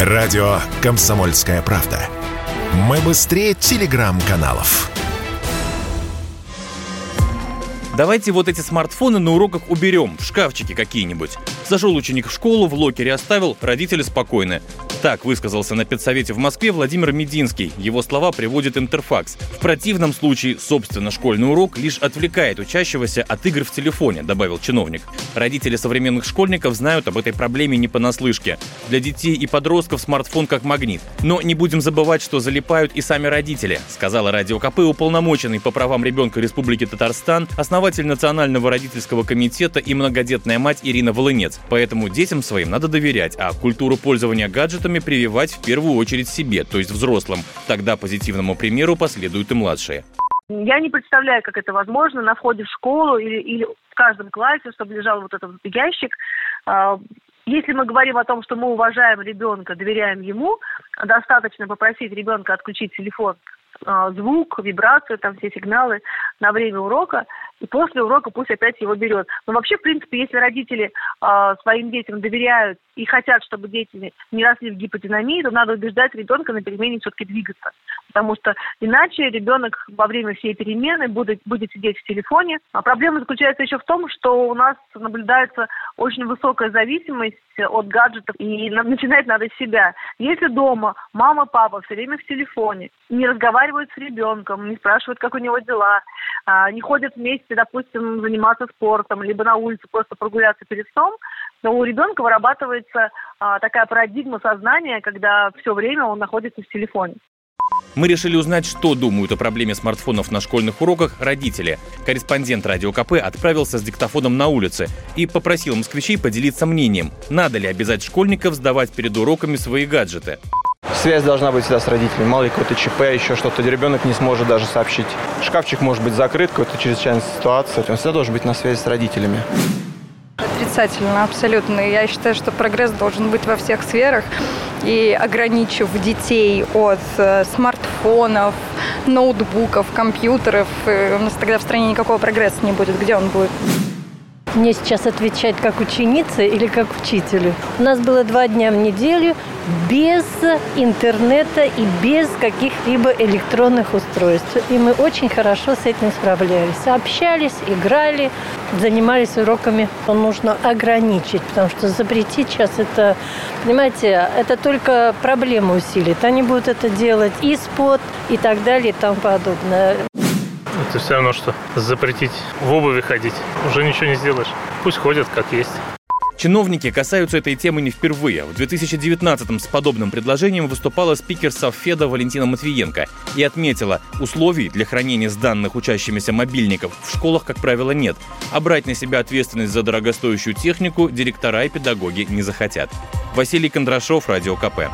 Радио «Комсомольская правда». Мы быстрее телеграм-каналов. Давайте вот эти смартфоны на уроках уберем в шкафчики какие-нибудь. Зашел ученик в школу, в локере оставил, родители спокойны. Так высказался на педсовете в Москве Владимир Мединский. Его слова приводит Интерфакс. В противном случае, собственно, школьный урок лишь отвлекает учащегося от игр в телефоне, добавил чиновник. Родители современных школьников знают об этой проблеме не понаслышке. Для детей и подростков смартфон как магнит. Но не будем забывать, что залипают и сами родители, сказала Радио КП уполномоченный по правам ребенка Республики Татарстан, основатель Национального родительского комитета и многодетная мать Ирина Волынец. Поэтому детям своим надо доверять, а культуру пользования гаджетами советами прививать в первую очередь себе, то есть взрослым. Тогда позитивному примеру последуют и младшие. Я не представляю, как это возможно на входе в школу или, или в каждом классе, чтобы лежал вот этот ящик. А, если мы говорим о том, что мы уважаем ребенка, доверяем ему, достаточно попросить ребенка отключить телефон а, звук, вибрацию, там все сигналы на время урока, и после урока пусть опять его берет. Но вообще, в принципе, если родители э, своим детям доверяют и хотят, чтобы дети не росли в гиподинамии, то надо убеждать ребенка на перемене все-таки двигаться. Потому что иначе ребенок во время всей перемены будет, будет сидеть в телефоне. А проблема заключается еще в том, что у нас наблюдается очень высокая зависимость от гаджетов, и начинать надо с себя. Если дома мама, папа все время в телефоне, не разговаривают с ребенком, не спрашивают, как у него дела, а, не ходят вместе, допустим, заниматься спортом, либо на улице просто прогуляться перед сном, то у ребенка вырабатывается а, такая парадигма сознания, когда все время он находится в телефоне. Мы решили узнать, что думают о проблеме смартфонов на школьных уроках родители. Корреспондент Радио КП отправился с диктофоном на улице и попросил москвичей поделиться мнением, надо ли обязать школьников сдавать перед уроками свои гаджеты. Связь должна быть всегда с родителями. Мало ли какой-то ЧП, еще что-то. Ребенок не сможет даже сообщить. Шкафчик может быть закрыт, какая-то чрезвычайная ситуация. Он всегда должен быть на связи с родителями. Отрицательно, абсолютно. Я считаю, что прогресс должен быть во всех сферах. И ограничив детей от э, смартфонов, ноутбуков, компьютеров, э, у нас тогда в стране никакого прогресса не будет. Где он будет? Мне сейчас отвечать как ученице или как учителю. У нас было два дня в неделю без интернета и без каких-либо электронных устройств. И мы очень хорошо с этим справлялись. Общались, играли, занимались уроками. Нужно ограничить, потому что запретить сейчас это, понимаете, это только проблему усилит. Они будут это делать и спот, и так далее, и тому подобное. Это все равно, что запретить в обуви ходить. Уже ничего не сделаешь. Пусть ходят как есть. Чиновники касаются этой темы не впервые. В 2019-м с подобным предложением выступала спикер Совфеда Валентина Матвиенко и отметила, условий для хранения с данных учащимися мобильников в школах, как правило, нет, а брать на себя ответственность за дорогостоящую технику директора и педагоги не захотят. Василий Кондрашов, Радио КП.